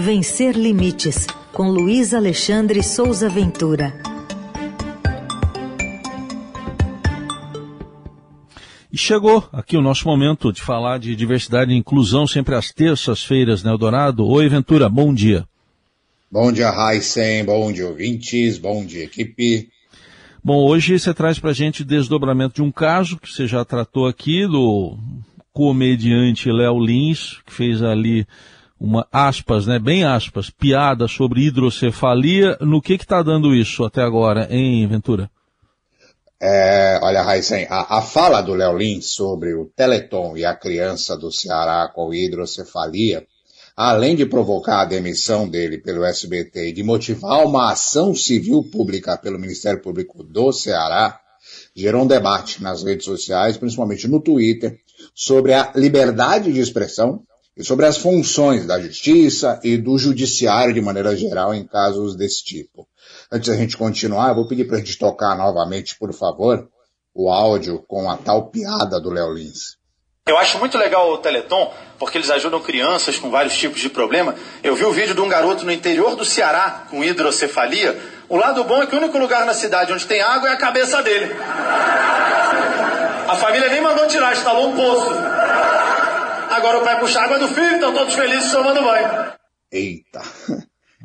Vencer Limites, com Luiz Alexandre Souza Ventura. E chegou aqui o nosso momento de falar de diversidade e inclusão, sempre às terças-feiras, né, Eldorado? Oi, Ventura, bom dia. Bom dia, Heisen, bom dia, ouvintes, bom dia, equipe. Bom, hoje você traz para a gente desdobramento de um caso que você já tratou aqui, do comediante Léo Lins, que fez ali uma aspas, né, bem aspas, piada sobre hidrocefalia. No que está dando isso até agora, hein, Ventura? É, olha, Raíssen, a, a, fala do Léo Lins sobre o Teleton e a criança do Ceará com hidrocefalia, além de provocar a demissão dele pelo SBT e de motivar uma ação civil pública pelo Ministério Público do Ceará, gerou um debate nas redes sociais, principalmente no Twitter, sobre a liberdade de expressão e sobre as funções da justiça e do judiciário de maneira geral em casos desse tipo. Antes da gente continuar, eu vou pedir para a gente tocar novamente, por favor, o áudio com a tal piada do Léo Lins. Eu acho muito legal o Teleton, porque eles ajudam crianças com vários tipos de problema. Eu vi o vídeo de um garoto no interior do Ceará com hidrocefalia. O lado bom é que o único lugar na cidade onde tem água é a cabeça dele. A família nem mandou tirar, instalou um poço. Agora o pai puxa a água do filho, estão todos felizes tomando banho. Eita.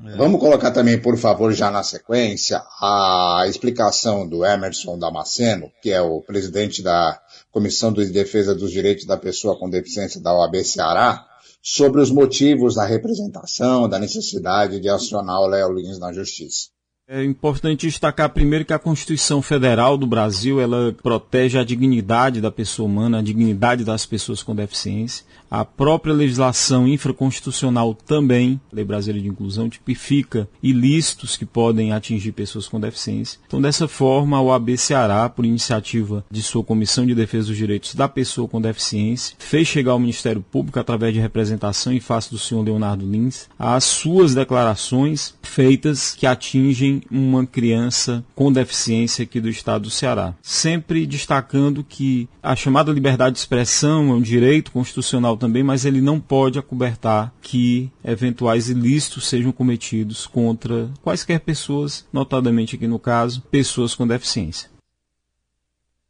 É. Vamos colocar também, por favor, já na sequência, a explicação do Emerson Damasceno, que é o presidente da Comissão de Defesa dos Direitos da Pessoa com Deficiência da OAB Ceará, sobre os motivos da representação, da necessidade de acionar o Léo Lins na Justiça. É importante destacar primeiro que a Constituição Federal do Brasil ela protege a dignidade da pessoa humana, a dignidade das pessoas com deficiência. A própria legislação infraconstitucional também, Lei Brasileira de Inclusão, tipifica ilícitos que podem atingir pessoas com deficiência. Então, dessa forma, a OAB Ceará, por iniciativa de sua Comissão de Defesa dos Direitos da Pessoa com Deficiência, fez chegar ao Ministério Público, através de representação em face do senhor Leonardo Lins, as suas declarações feitas que atingem uma criança com deficiência aqui do estado do Ceará. Sempre destacando que a chamada liberdade de expressão é um direito constitucional também, mas ele não pode acobertar que eventuais ilícitos sejam cometidos contra quaisquer pessoas, notadamente aqui no caso, pessoas com deficiência.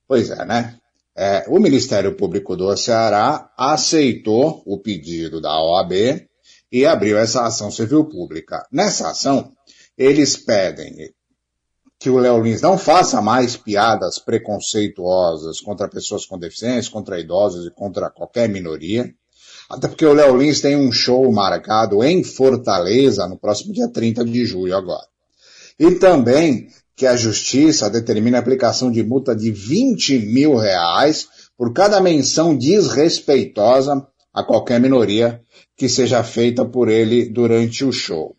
Pois é, né? É, o Ministério Público do Ceará aceitou o pedido da OAB e abriu essa ação civil pública. Nessa ação, eles pedem que o Léo Lins não faça mais piadas preconceituosas contra pessoas com deficiência, contra idosos e contra qualquer minoria. Até porque o Léo Lins tem um show marcado em Fortaleza no próximo dia 30 de julho agora. E também que a justiça determine a aplicação de multa de 20 mil reais por cada menção desrespeitosa a qualquer minoria que seja feita por ele durante o show.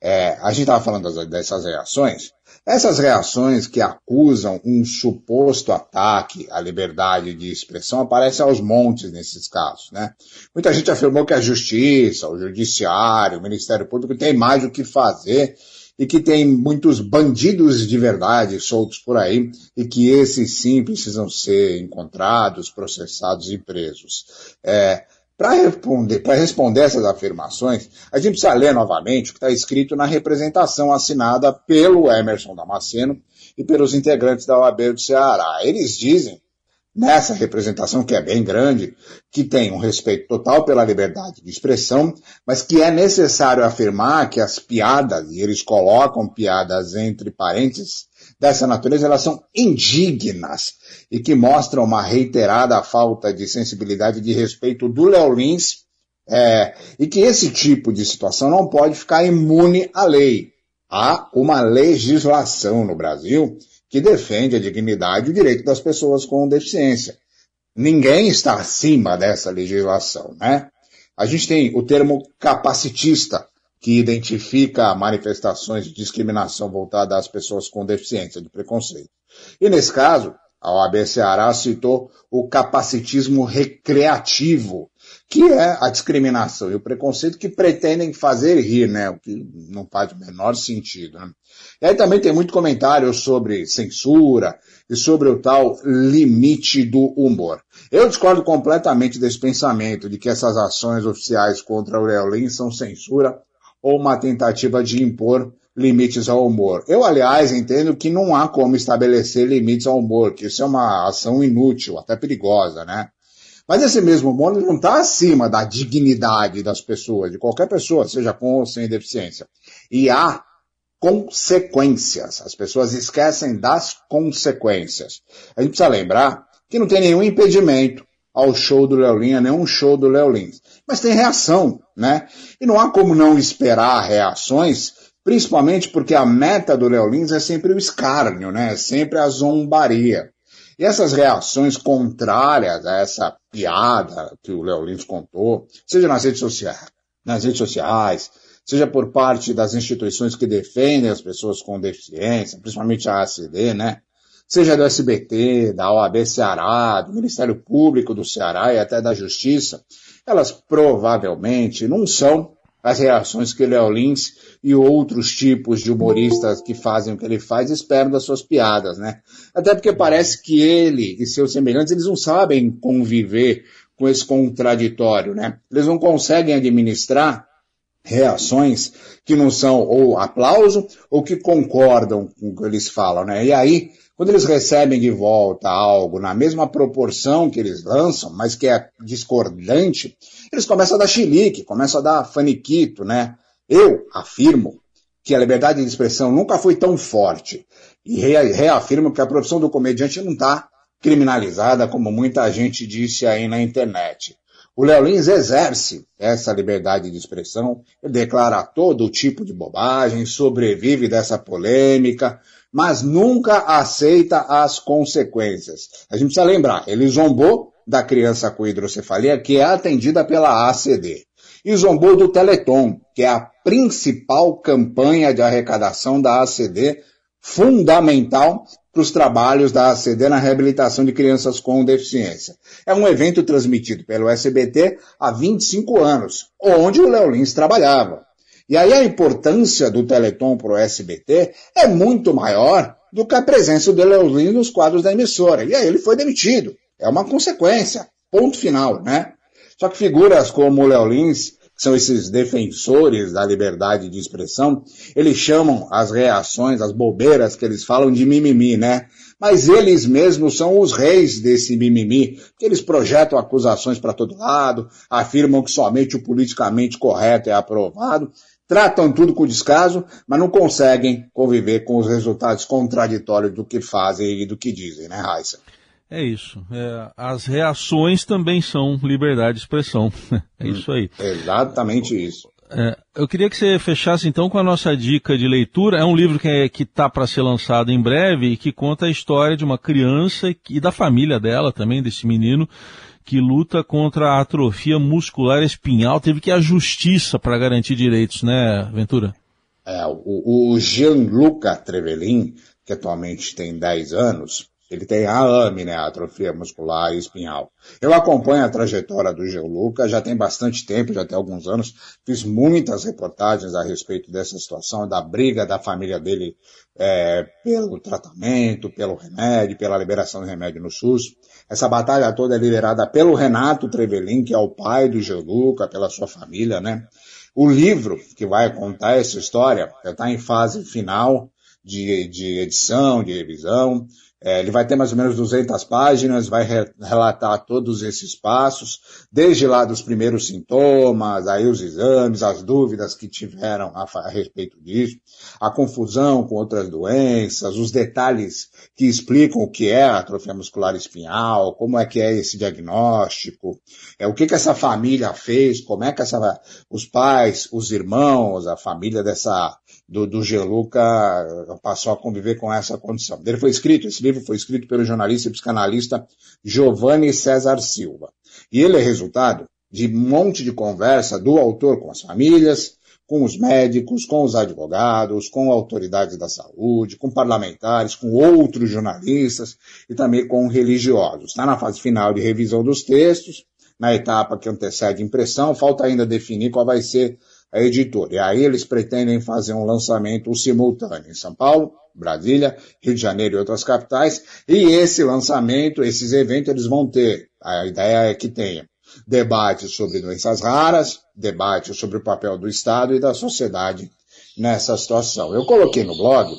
É, a gente estava falando das, dessas reações. Essas reações que acusam um suposto ataque à liberdade de expressão aparecem aos montes nesses casos, né? Muita gente afirmou que a justiça, o judiciário, o Ministério Público tem mais o que fazer e que tem muitos bandidos de verdade soltos por aí e que esses sim precisam ser encontrados, processados e presos. É, para responder, responder essas afirmações, a gente precisa ler novamente o que está escrito na representação assinada pelo Emerson Damasceno e pelos integrantes da OAB do Ceará. Eles dizem, nessa representação, que é bem grande, que tem um respeito total pela liberdade de expressão, mas que é necessário afirmar que as piadas, e eles colocam piadas entre parênteses, dessa natureza, elas são indignas e que mostram uma reiterada falta de sensibilidade e de respeito do Léo Lins, é, e que esse tipo de situação não pode ficar imune à lei. Há uma legislação no Brasil que defende a dignidade e o direito das pessoas com deficiência. Ninguém está acima dessa legislação, né? A gente tem o termo capacitista, que identifica manifestações de discriminação voltada às pessoas com deficiência, de preconceito. E nesse caso, a OAB Ceará citou o capacitismo recreativo, que é a discriminação e o preconceito que pretendem fazer rir, né? O que não faz o menor sentido. Né? E aí também tem muito comentário sobre censura e sobre o tal limite do humor. Eu discordo completamente desse pensamento de que essas ações oficiais contra o Léo Lins são censura ou uma tentativa de impor limites ao humor. Eu, aliás, entendo que não há como estabelecer limites ao humor, que isso é uma ação inútil, até perigosa, né? Mas esse mesmo humor não está acima da dignidade das pessoas, de qualquer pessoa, seja com ou sem deficiência. E há consequências. As pessoas esquecem das consequências. A gente precisa lembrar que não tem nenhum impedimento ao show do Leolin, nenhum show do Leolin. Mas tem reação, né? E não há como não esperar reações principalmente porque a meta do Léo Lins é sempre o escárnio, né? É sempre a zombaria. E essas reações contrárias a essa piada que o Léo Lins contou, seja nas redes sociais, nas redes sociais, seja por parte das instituições que defendem as pessoas com deficiência, principalmente a ACD, né? Seja do SBT, da OAB Ceará, do Ministério Público do Ceará e até da Justiça, elas provavelmente não são as reações que Léo Lins e outros tipos de humoristas que fazem o que ele faz esperam das suas piadas, né? Até porque parece que ele e seus semelhantes, eles não sabem conviver com esse contraditório, né? Eles não conseguem administrar reações que não são ou aplauso ou que concordam com o que eles falam, né? E aí quando eles recebem de volta algo na mesma proporção que eles lançam, mas que é discordante, eles começam a dar chilique, começam a dar faniquito, né? Eu afirmo que a liberdade de expressão nunca foi tão forte e reafirmo que a profissão do comediante não está criminalizada como muita gente disse aí na internet. O Léo Lins exerce essa liberdade de expressão, declara todo tipo de bobagem, sobrevive dessa polêmica, mas nunca aceita as consequências. A gente precisa lembrar, ele zombou da criança com hidrocefalia, que é atendida pela ACD. E zombou do Teleton, que é a principal campanha de arrecadação da ACD, fundamental para os trabalhos da ACD na reabilitação de crianças com deficiência. É um evento transmitido pelo SBT há 25 anos, onde o Léo Lins trabalhava. E aí a importância do Teleton para o SBT é muito maior do que a presença do Leolin nos quadros da emissora. E aí ele foi demitido. É uma consequência. Ponto final, né? Só que figuras como o Leolins, são esses defensores da liberdade de expressão, eles chamam as reações, as bobeiras que eles falam de mimimi, né? Mas eles mesmos são os reis desse mimimi, que eles projetam acusações para todo lado, afirmam que somente o politicamente correto é aprovado, tratam tudo com descaso, mas não conseguem conviver com os resultados contraditórios do que fazem e do que dizem, né, Raíssa? É isso. É, as reações também são liberdade de expressão. É hum, isso aí. Exatamente isso. É, eu queria que você fechasse então com a nossa dica de leitura. É um livro que é, está para ser lançado em breve e que conta a história de uma criança e da família dela também, desse menino, que luta contra a atrofia muscular espinhal, teve que ir à justiça para garantir direitos, né, Ventura? É, o, o Gianluca Trevelin, que atualmente tem 10 anos, ele tem a AME, né, atrofia muscular espinhal. Eu acompanho a trajetória do Gianluca já tem bastante tempo, já tem alguns anos. Fiz muitas reportagens a respeito dessa situação, da briga da família dele é, pelo tratamento, pelo remédio, pela liberação de remédio no SUS. Essa batalha toda é liderada pelo Renato Trevelin, que é o pai do Gianluca, pela sua família, né? O livro que vai contar essa história já está em fase final de, de edição, de revisão. É, ele vai ter mais ou menos 200 páginas, vai re relatar todos esses passos, desde lá dos primeiros sintomas, aí os exames, as dúvidas que tiveram a, a, respeito disso, a confusão com outras doenças, os detalhes que explicam o que é a atrofia muscular espinhal, como é que é esse diagnóstico, é o que que essa família fez, como é que essa, os pais, os irmãos, a família dessa do, do Geluca passou a conviver com essa condição. Ele foi escrito, esse livro foi escrito pelo jornalista e psicanalista Giovanni César Silva. E ele é resultado de um monte de conversa do autor com as famílias, com os médicos, com os advogados, com autoridades da saúde, com parlamentares, com outros jornalistas e também com religiosos. Está na fase final de revisão dos textos, na etapa que antecede impressão, falta ainda definir qual vai ser a editora. E aí eles pretendem fazer um lançamento simultâneo em São Paulo, Brasília, Rio de Janeiro e outras capitais. E esse lançamento, esses eventos, eles vão ter, a ideia é que tenha, debate sobre doenças raras, debate sobre o papel do Estado e da sociedade nessa situação. Eu coloquei no blog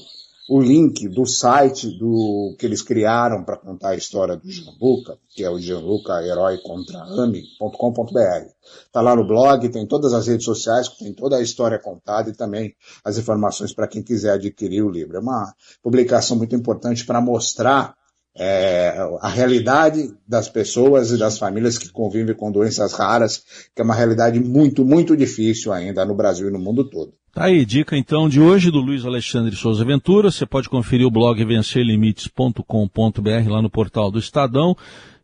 o link do site do que eles criaram para contar a história do Gianluca, que é o Gianluca Herói contra AMI.com.br. Está lá no blog, tem todas as redes sociais, tem toda a história contada e também as informações para quem quiser adquirir o livro. É uma publicação muito importante para mostrar é, a realidade das pessoas e das famílias que convivem com doenças raras, que é uma realidade muito, muito difícil ainda no Brasil e no mundo todo. Tá aí, dica então de hoje do Luiz Alexandre Souza Ventura. Você pode conferir o blog vencerlimites.com.br lá no portal do Estadão.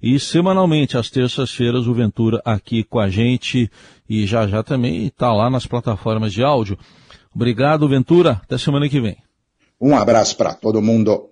E semanalmente, às terças-feiras, o Ventura aqui com a gente e já já também está lá nas plataformas de áudio. Obrigado, Ventura. Até semana que vem. Um abraço para todo mundo.